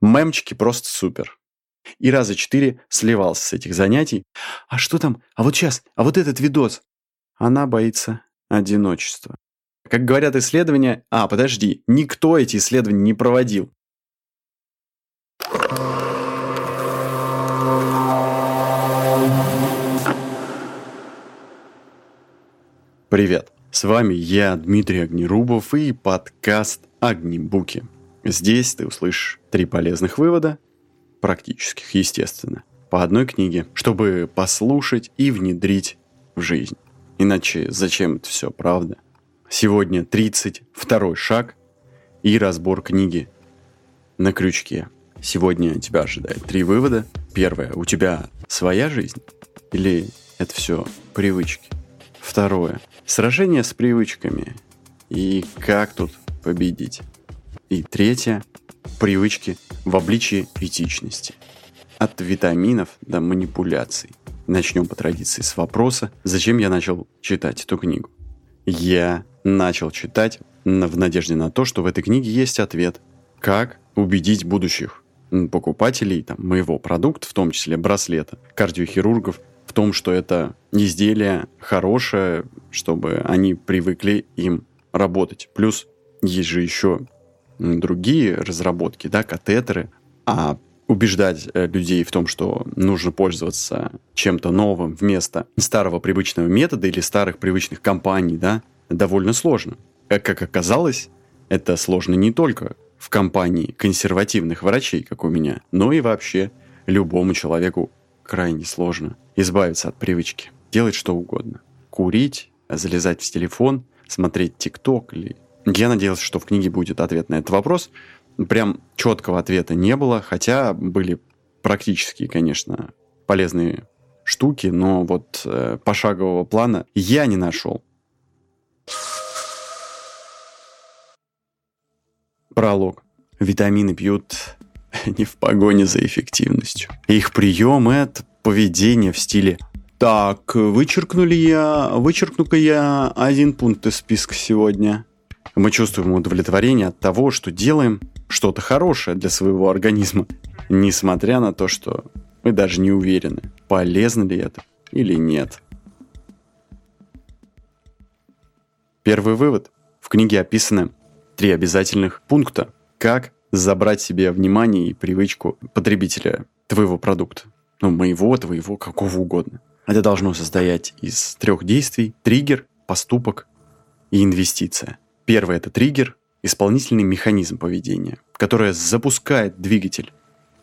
Мемчики просто супер. И раза четыре сливался с этих занятий. А что там? А вот сейчас? А вот этот видос? Она боится одиночества. Как говорят исследования... А, подожди, никто эти исследования не проводил. Привет, с вами я, Дмитрий Огнерубов и подкаст «Огнебуки». Здесь ты услышишь три полезных вывода, практических, естественно, по одной книге, чтобы послушать и внедрить в жизнь. Иначе зачем это все, правда? Сегодня 32 шаг и разбор книги на крючке. Сегодня тебя ожидает три вывода. Первое, у тебя своя жизнь или это все привычки? Второе, сражение с привычками и как тут победить? И третье, привычки в обличии этичности. От витаминов до манипуляций. Начнем по традиции с вопроса, зачем я начал читать эту книгу. Я начал читать в надежде на то, что в этой книге есть ответ, как убедить будущих покупателей там, моего продукта, в том числе браслета, кардиохирургов, в том, что это изделие хорошее, чтобы они привыкли им работать. Плюс есть же еще другие разработки, да, катетеры, а убеждать э, людей в том, что нужно пользоваться чем-то новым вместо старого привычного метода или старых привычных компаний, да, довольно сложно. Как оказалось, это сложно не только в компании консервативных врачей, как у меня, но и вообще любому человеку крайне сложно избавиться от привычки, делать что угодно. Курить, залезать в телефон, смотреть ТикТок или... Я надеялся, что в книге будет ответ на этот вопрос. Прям четкого ответа не было, хотя были практические, конечно, полезные штуки, но вот э, пошагового плана я не нашел. Пролог. Витамины пьют не в погоне за эффективностью. Их прием – это поведение в стиле «Так, вычеркнули я, вычеркну-ка я один пункт из списка сегодня». Мы чувствуем удовлетворение от того, что делаем что-то хорошее для своего организма, несмотря на то, что мы даже не уверены, полезно ли это или нет. Первый вывод. В книге описаны три обязательных пункта, как забрать себе внимание и привычку потребителя твоего продукта. Ну, моего, твоего, какого угодно. Это должно состоять из трех действий. Триггер, поступок и инвестиция. Первый – это триггер, исполнительный механизм поведения, который запускает двигатель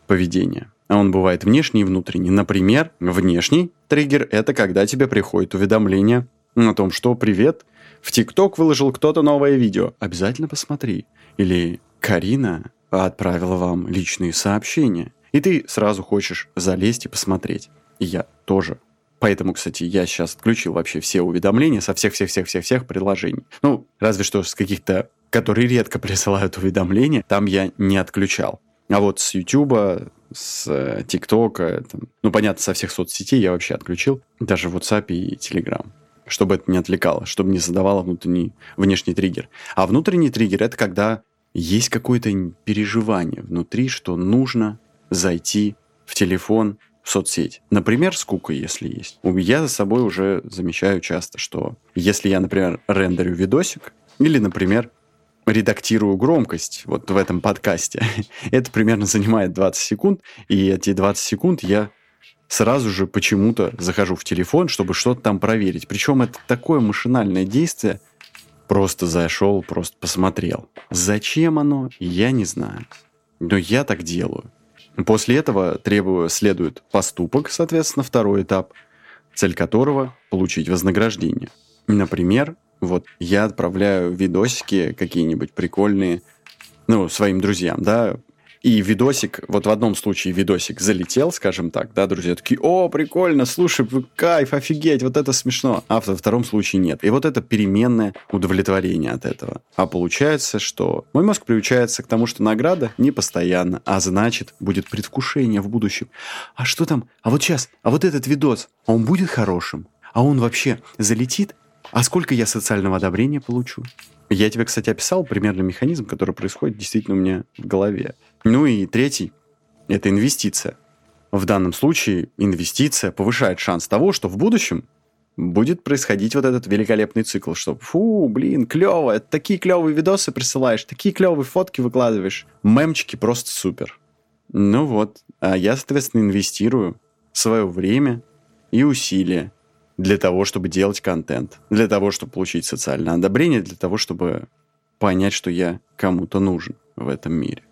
поведения. А он бывает внешний и внутренний. Например, внешний триггер – это когда тебе приходит уведомление о том, что «Привет, в ТикТок выложил кто-то новое видео. Обязательно посмотри». Или «Карина отправила вам личные сообщения». И ты сразу хочешь залезть и посмотреть. И я тоже. Поэтому, кстати, я сейчас отключил вообще все уведомления со всех-всех-всех-всех-всех приложений. Ну, разве что с каких-то, которые редко присылают уведомления, там я не отключал. А вот с YouTube, с э, ТикТока, ну, понятно, со всех соцсетей я вообще отключил. Даже WhatsApp и Telegram чтобы это не отвлекало, чтобы не создавало внутренний, внешний триггер. А внутренний триггер – это когда есть какое-то переживание внутри, что нужно зайти в телефон, соцсеть. Например, скука, если есть. Я за собой уже замечаю часто, что если я, например, рендерю видосик, или, например, редактирую громкость вот в этом подкасте, это примерно занимает 20 секунд, и эти 20 секунд я сразу же почему-то захожу в телефон, чтобы что-то там проверить. Причем это такое машинальное действие, просто зашел, просто посмотрел. Зачем оно, я не знаю. Но я так делаю. После этого требую, следует поступок, соответственно, второй этап, цель которого – получить вознаграждение. Например, вот я отправляю видосики какие-нибудь прикольные, ну, своим друзьям, да, и видосик, вот в одном случае видосик залетел, скажем так, да, друзья такие, о, прикольно, слушай, кайф, офигеть, вот это смешно. А во втором случае нет. И вот это переменное удовлетворение от этого. А получается, что мой мозг приучается к тому, что награда не постоянно, а значит, будет предвкушение в будущем. А что там? А вот сейчас, а вот этот видос, он будет хорошим? А он вообще залетит? А сколько я социального одобрения получу? Я тебе, кстати, описал примерно механизм, который происходит действительно у меня в голове. Ну и третий – это инвестиция. В данном случае инвестиция повышает шанс того, что в будущем будет происходить вот этот великолепный цикл, что фу, блин, клево, такие клевые видосы присылаешь, такие клевые фотки выкладываешь, мемчики просто супер. Ну вот, а я, соответственно, инвестирую свое время и усилия для того, чтобы делать контент, для того, чтобы получить социальное одобрение, для того, чтобы понять, что я кому-то нужен в этом мире.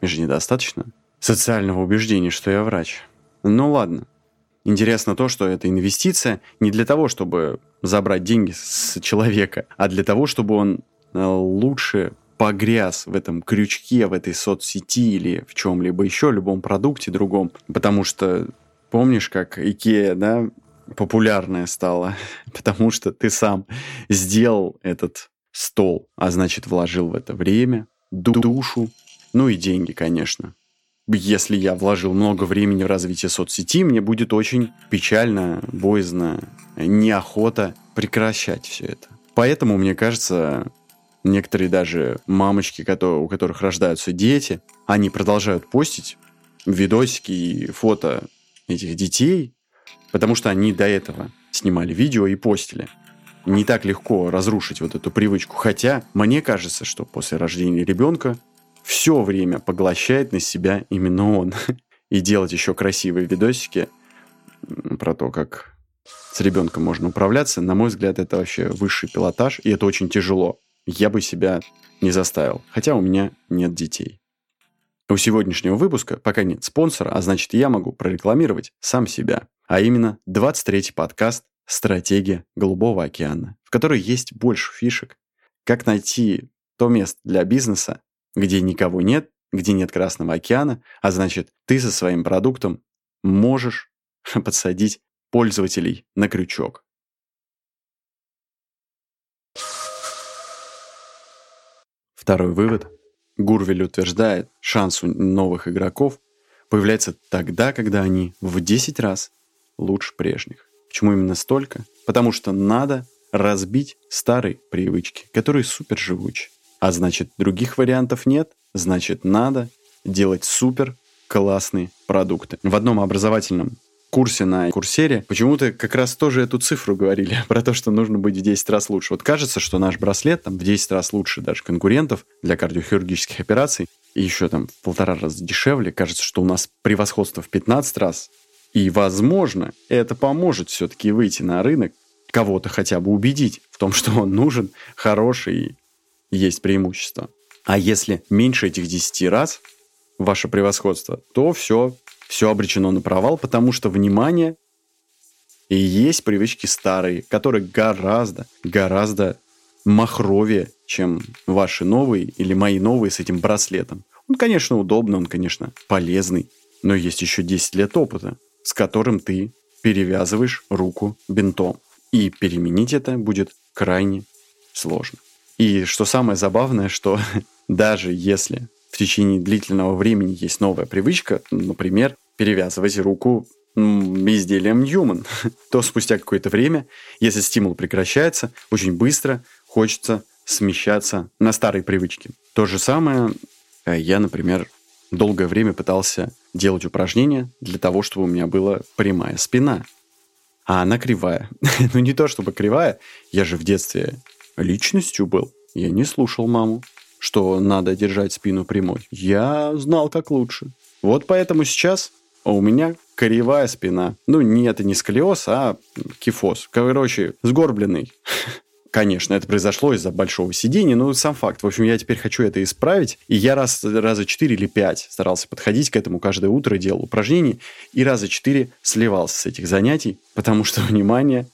Мне же недостаточно социального убеждения, что я врач. Ну ладно. Интересно то, что это инвестиция не для того, чтобы забрать деньги с человека, а для того, чтобы он э, лучше погряз в этом крючке, в этой соцсети или в чем-либо еще, любом продукте другом. Потому что помнишь, как Икея, да, популярная стала? Потому что ты сам сделал этот стол, а значит вложил в это время, душу, ну и деньги, конечно. Если я вложил много времени в развитие соцсети, мне будет очень печально, боязно, неохота прекращать все это. Поэтому, мне кажется, некоторые даже мамочки, у которых рождаются дети, они продолжают постить видосики и фото этих детей, потому что они до этого снимали видео и постили. Не так легко разрушить вот эту привычку. Хотя мне кажется, что после рождения ребенка все время поглощает на себя именно он. И делать еще красивые видосики про то, как с ребенком можно управляться, на мой взгляд, это вообще высший пилотаж, и это очень тяжело я бы себя не заставил, хотя у меня нет детей. У сегодняшнего выпуска пока нет спонсора, а значит я могу прорекламировать сам себя. А именно 23-й подкаст «Стратегия Голубого океана», в которой есть больше фишек, как найти то место для бизнеса, где никого нет, где нет Красного океана, а значит ты со своим продуктом можешь подсадить пользователей на крючок. Второй вывод. Гурвель утверждает, шанс у новых игроков появляется тогда, когда они в 10 раз лучше прежних. Почему именно столько? Потому что надо разбить старые привычки, которые супер живучи. А значит, других вариантов нет, значит, надо делать супер классные продукты. В одном образовательном курсе на курсере почему-то как раз тоже эту цифру говорили про то, что нужно быть в 10 раз лучше. Вот кажется, что наш браслет там в 10 раз лучше даже конкурентов для кардиохирургических операций и еще там в полтора раза дешевле. Кажется, что у нас превосходство в 15 раз. И, возможно, это поможет все-таки выйти на рынок, кого-то хотя бы убедить в том, что он нужен, хороший и есть преимущество. А если меньше этих 10 раз ваше превосходство, то все, все обречено на провал, потому что, внимание, и есть привычки старые, которые гораздо, гораздо махровее, чем ваши новые или мои новые с этим браслетом. Он, конечно, удобный, он, конечно, полезный, но есть еще 10 лет опыта, с которым ты перевязываешь руку бинтом. И переменить это будет крайне сложно. И что самое забавное, что даже если в течение длительного времени есть новая привычка, например, перевязывать руку изделием Ньюман, то спустя какое-то время, если стимул прекращается, очень быстро хочется смещаться на старые привычки. То же самое э, я, например, долгое время пытался делать упражнения для того, чтобы у меня была прямая спина. А она кривая. ну не то чтобы кривая, я же в детстве личностью был. Я не слушал маму что надо держать спину прямой. Я знал, как лучше. Вот поэтому сейчас у меня кривая спина. Ну, не это не сколиоз, а кифоз. Короче, сгорбленный. Конечно, это произошло из-за большого сидения, но сам факт. В общем, я теперь хочу это исправить. И я раз, раза четыре или пять старался подходить к этому каждое утро, делал упражнения. И раза четыре сливался с этих занятий, потому что, внимание,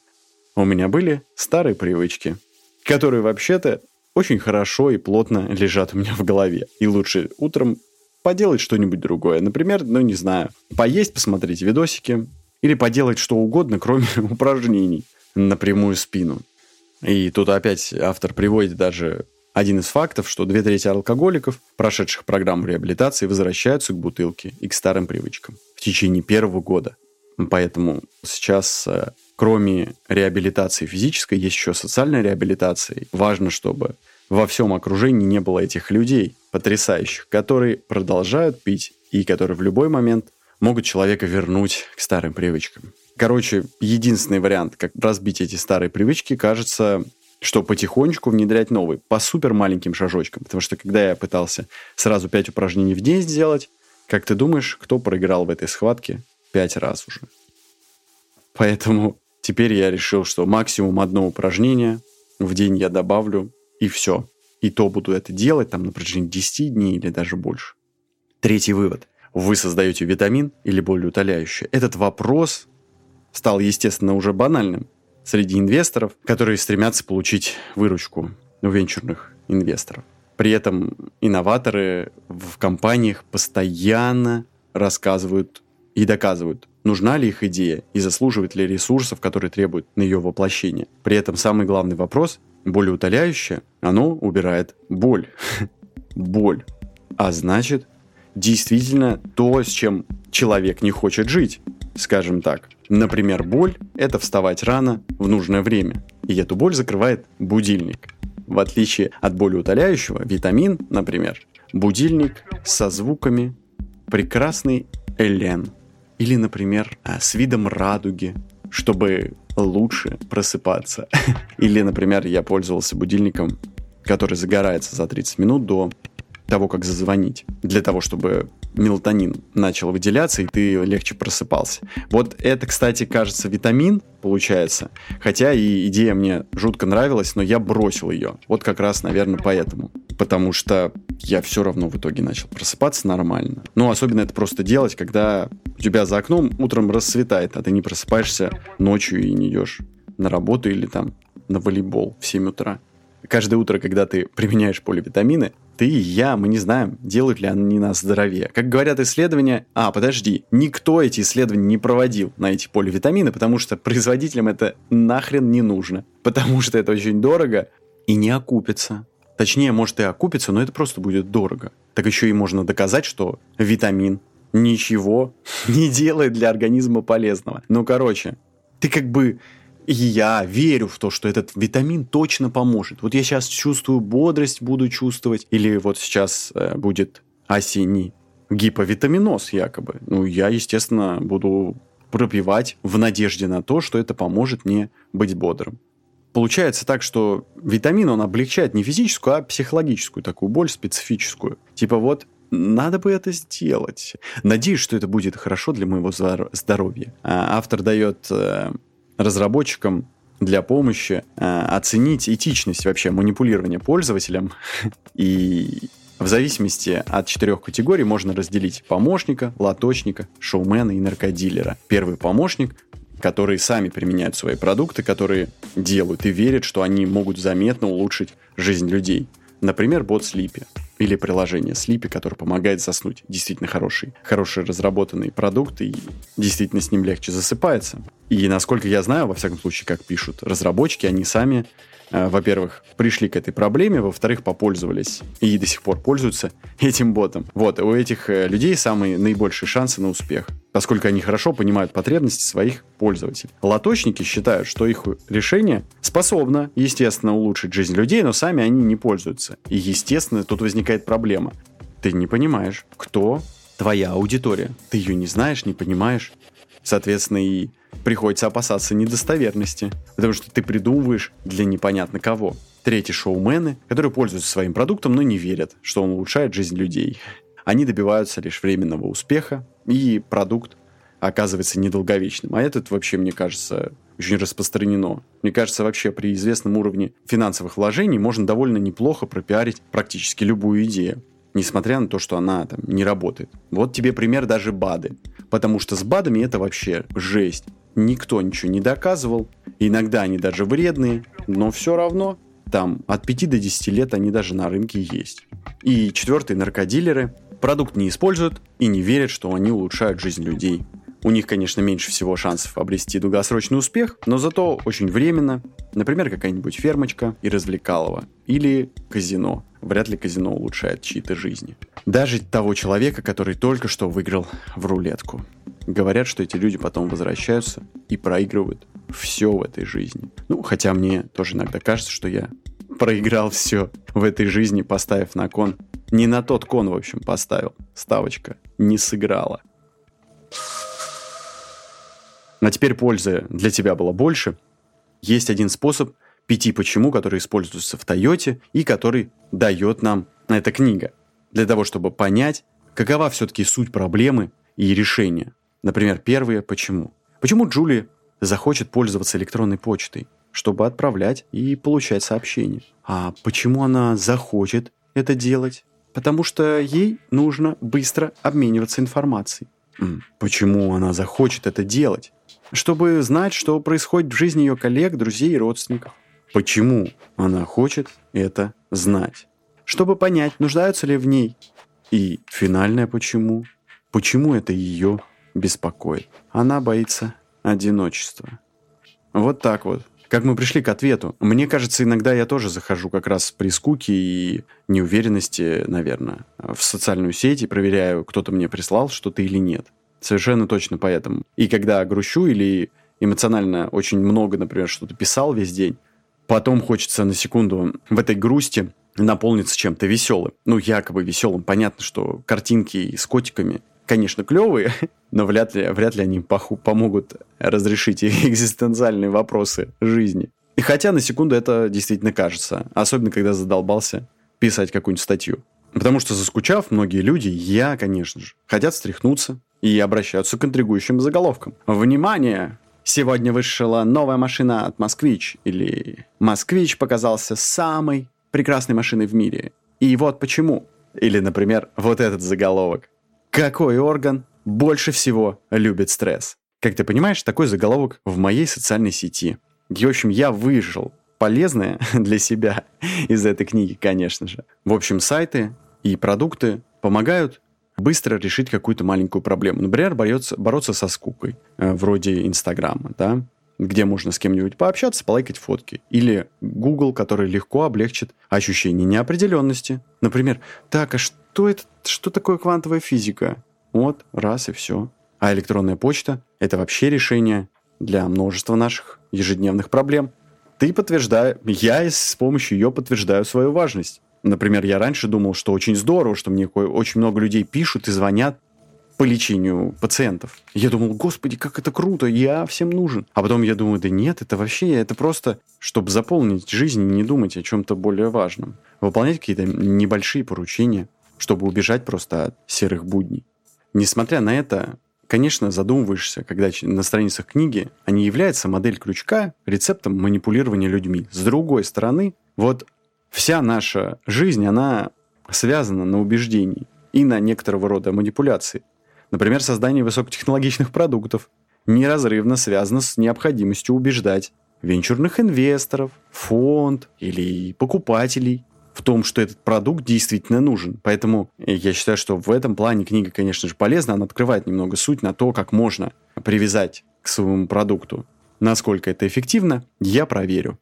у меня были старые привычки, которые вообще-то очень хорошо и плотно лежат у меня в голове. И лучше утром поделать что-нибудь другое. Например, ну не знаю, поесть, посмотреть видосики или поделать что угодно, кроме упражнений на прямую спину. И тут опять автор приводит даже один из фактов, что две трети алкоголиков, прошедших программу реабилитации, возвращаются к бутылке и к старым привычкам в течение первого года. Поэтому сейчас э, кроме реабилитации физической, есть еще социальная реабилитация. Важно, чтобы во всем окружении не было этих людей потрясающих, которые продолжают пить и которые в любой момент могут человека вернуть к старым привычкам. Короче, единственный вариант, как разбить эти старые привычки, кажется, что потихонечку внедрять новые, по супер маленьким шажочкам. Потому что когда я пытался сразу 5 упражнений в день сделать, как ты думаешь, кто проиграл в этой схватке 5 раз уже? Поэтому теперь я решил, что максимум одно упражнение в день я добавлю, и все. И то буду это делать там на протяжении 10 дней или даже больше. Третий вывод. Вы создаете витамин или более утоляющее. Этот вопрос стал, естественно, уже банальным среди инвесторов, которые стремятся получить выручку у венчурных инвесторов. При этом инноваторы в компаниях постоянно рассказывают и доказывают, нужна ли их идея и заслуживает ли ресурсов, которые требуют на ее воплощение. При этом самый главный вопрос, более утоляющее, оно убирает боль. боль. А значит, действительно то, с чем человек не хочет жить, скажем так. Например, боль – это вставать рано в нужное время, и эту боль закрывает будильник. В отличие от боли утоляющего, витамин, например, будильник со звуками прекрасный Элен. Или, например, а, с видом радуги, чтобы лучше просыпаться. Или, например, я пользовался будильником, который загорается за 30 минут до того, как зазвонить, для того, чтобы мелатонин начал выделяться, и ты легче просыпался. Вот это, кстати, кажется, витамин, получается. Хотя и идея мне жутко нравилась, но я бросил ее. Вот как раз, наверное, поэтому. Потому что я все равно в итоге начал просыпаться нормально. Ну, особенно это просто делать, когда у тебя за окном утром рассветает, а ты не просыпаешься ночью и не идешь на работу или там на волейбол в 7 утра. Каждое утро, когда ты применяешь поливитамины, ты и я, мы не знаем, делают ли они нас здоровее. Как говорят исследования, а, подожди, никто эти исследования не проводил на эти поливитамины, потому что производителям это нахрен не нужно. Потому что это очень дорого и не окупится. Точнее, может и окупится, но это просто будет дорого. Так еще и можно доказать, что витамин ничего не делает для организма полезного. Ну, короче, ты как бы я верю в то, что этот витамин точно поможет. Вот я сейчас чувствую бодрость, буду чувствовать. Или вот сейчас э, будет осенний гиповитаминоз якобы. Ну, я, естественно, буду пропивать в надежде на то, что это поможет мне быть бодрым. Получается так, что витамин, он облегчает не физическую, а психологическую такую боль специфическую. Типа вот надо бы это сделать. Надеюсь, что это будет хорошо для моего здоровья. А автор дает э, разработчикам для помощи э, оценить этичность вообще манипулирования пользователем. И в зависимости от четырех категорий можно разделить помощника, лоточника, шоумена и наркодилера. Первый помощник которые сами применяют свои продукты, которые делают и верят, что они могут заметно улучшить жизнь людей. Например, бот Sleepy или приложение Sleepy, которое помогает заснуть. Действительно хороший, хороший разработанный продукт, и действительно с ним легче засыпается. И насколько я знаю, во всяком случае, как пишут разработчики, они сами Э, во-первых, пришли к этой проблеме, во-вторых, попользовались и до сих пор пользуются этим ботом. Вот, у этих э, людей самые наибольшие шансы на успех, поскольку они хорошо понимают потребности своих пользователей. Лоточники считают, что их решение способно, естественно, улучшить жизнь людей, но сами они не пользуются. И, естественно, тут возникает проблема. Ты не понимаешь, кто твоя аудитория. Ты ее не знаешь, не понимаешь. Соответственно, и приходится опасаться недостоверности, потому что ты придумываешь для непонятно кого. Третьи шоумены, которые пользуются своим продуктом, но не верят, что он улучшает жизнь людей. Они добиваются лишь временного успеха, и продукт оказывается недолговечным. А этот вообще, мне кажется, очень распространено. Мне кажется, вообще при известном уровне финансовых вложений можно довольно неплохо пропиарить практически любую идею несмотря на то, что она там не работает. Вот тебе пример даже БАДы. Потому что с БАДами это вообще жесть никто ничего не доказывал. Иногда они даже вредные, но все равно там от 5 до 10 лет они даже на рынке есть. И четвертый, наркодилеры продукт не используют и не верят, что они улучшают жизнь людей. У них, конечно, меньше всего шансов обрести долгосрочный успех, но зато очень временно. Например, какая-нибудь фермочка и развлекалово. Или казино. Вряд ли казино улучшает чьи-то жизни. Даже того человека, который только что выиграл в рулетку. говорят, что эти люди потом возвращаются и проигрывают все в этой жизни. Ну, хотя мне тоже иногда кажется, что я проиграл все в этой жизни, поставив на кон. Не на тот кон, в общем, поставил. Ставочка не сыграла. А теперь пользы для тебя было больше. Есть один способ пяти почему, который используется в Тойоте и который дает нам эта книга. Для того, чтобы понять, какова все-таки суть проблемы и решения. Например, первое почему. Почему Джули захочет пользоваться электронной почтой, чтобы отправлять и получать сообщения? А почему она захочет это делать? Потому что ей нужно быстро обмениваться информацией. Почему она захочет это делать? Чтобы знать, что происходит в жизни ее коллег, друзей и родственников. Почему она хочет это знать? Чтобы понять, нуждаются ли в ней. И финальное почему. Почему это ее беспокоит? Она боится одиночества. Вот так вот. Как мы пришли к ответу? Мне кажется, иногда я тоже захожу как раз при скуке и неуверенности, наверное, в социальную сеть и проверяю, кто-то мне прислал что-то или нет. Совершенно точно поэтому. И когда грущу или эмоционально очень много, например, что-то писал весь день, потом хочется на секунду в этой грусти наполниться чем-то веселым. Ну, якобы веселым. Понятно, что картинки с котиками конечно, клевые, но вряд ли, вряд ли они поху, помогут разрешить экзистенциальные вопросы жизни. И хотя на секунду это действительно кажется, особенно когда задолбался писать какую-нибудь статью. Потому что заскучав, многие люди, я, конечно же, хотят встряхнуться и обращаются к интригующим заголовкам. Внимание! Сегодня вышла новая машина от Москвич, или Москвич показался самой прекрасной машиной в мире. И вот почему. Или, например, вот этот заголовок. Какой орган больше всего любит стресс? Как ты понимаешь, такой заголовок в моей социальной сети. И, в общем, я выжил полезное для себя из этой книги, конечно же. В общем, сайты и продукты помогают быстро решить какую-то маленькую проблему. Например, бороться, бороться со скукой, э, вроде Инстаграма, да, где можно с кем-нибудь пообщаться, полайкать фотки. Или Google, который легко облегчит ощущение неопределенности. Например, так, а что это, что такое квантовая физика? Вот, раз и все. А электронная почта – это вообще решение для множества наших ежедневных проблем. Ты подтверждаешь, я с помощью ее подтверждаю свою важность. Например, я раньше думал, что очень здорово, что мне очень много людей пишут и звонят по лечению пациентов. Я думал, господи, как это круто, я всем нужен. А потом я думаю, да нет, это вообще, это просто, чтобы заполнить жизнь не думать о чем-то более важном. Выполнять какие-то небольшие поручения, чтобы убежать просто от серых будней. Несмотря на это, конечно, задумываешься, когда на страницах книги, а не является модель крючка рецептом манипулирования людьми. С другой стороны, вот вся наша жизнь, она связана на убеждении и на некоторого рода манипуляции. Например, создание высокотехнологичных продуктов неразрывно связано с необходимостью убеждать венчурных инвесторов, фонд или покупателей в том, что этот продукт действительно нужен. Поэтому я считаю, что в этом плане книга, конечно же, полезна. Она открывает немного суть на то, как можно привязать к своему продукту. Насколько это эффективно, я проверю.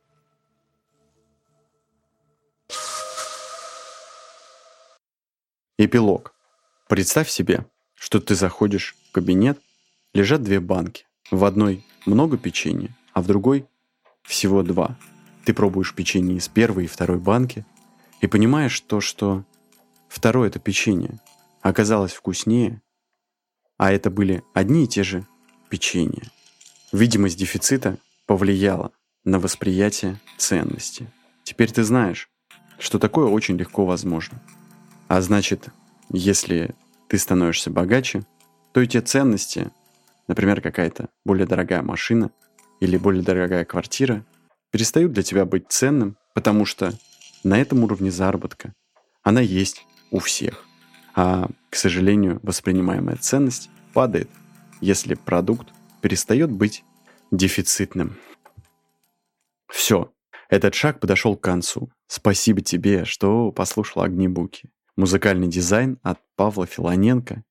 Эпилог. Представь себе, что ты заходишь в кабинет, лежат две банки. В одной много печенья, а в другой всего два. Ты пробуешь печенье из первой и второй банки и понимаешь то, что второе это печенье оказалось вкуснее, а это были одни и те же печенья. Видимость дефицита повлияла на восприятие ценности. Теперь ты знаешь, что такое очень легко возможно. А значит, если ты становишься богаче, то эти ценности, например, какая-то более дорогая машина или более дорогая квартира, перестают для тебя быть ценным, потому что на этом уровне заработка она есть у всех. А, к сожалению, воспринимаемая ценность падает, если продукт перестает быть дефицитным. Все, этот шаг подошел к концу. Спасибо тебе, что послушал Огнебуки музыкальный дизайн от Павла Филоненко.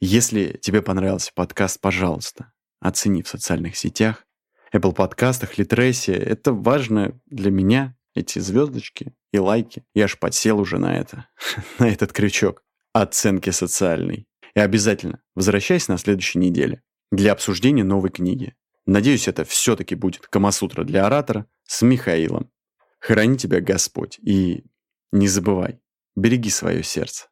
Если тебе понравился подкаст, пожалуйста, оцени в социальных сетях, Apple подкастах, Литресе. Это важно для меня, эти звездочки и лайки. Я аж подсел уже на это, на этот крючок оценки социальной. И обязательно возвращайся на следующей неделе для обсуждения новой книги. Надеюсь, это все-таки будет Камасутра для оратора с Михаилом. Храни тебя Господь и не забывай, береги свое сердце.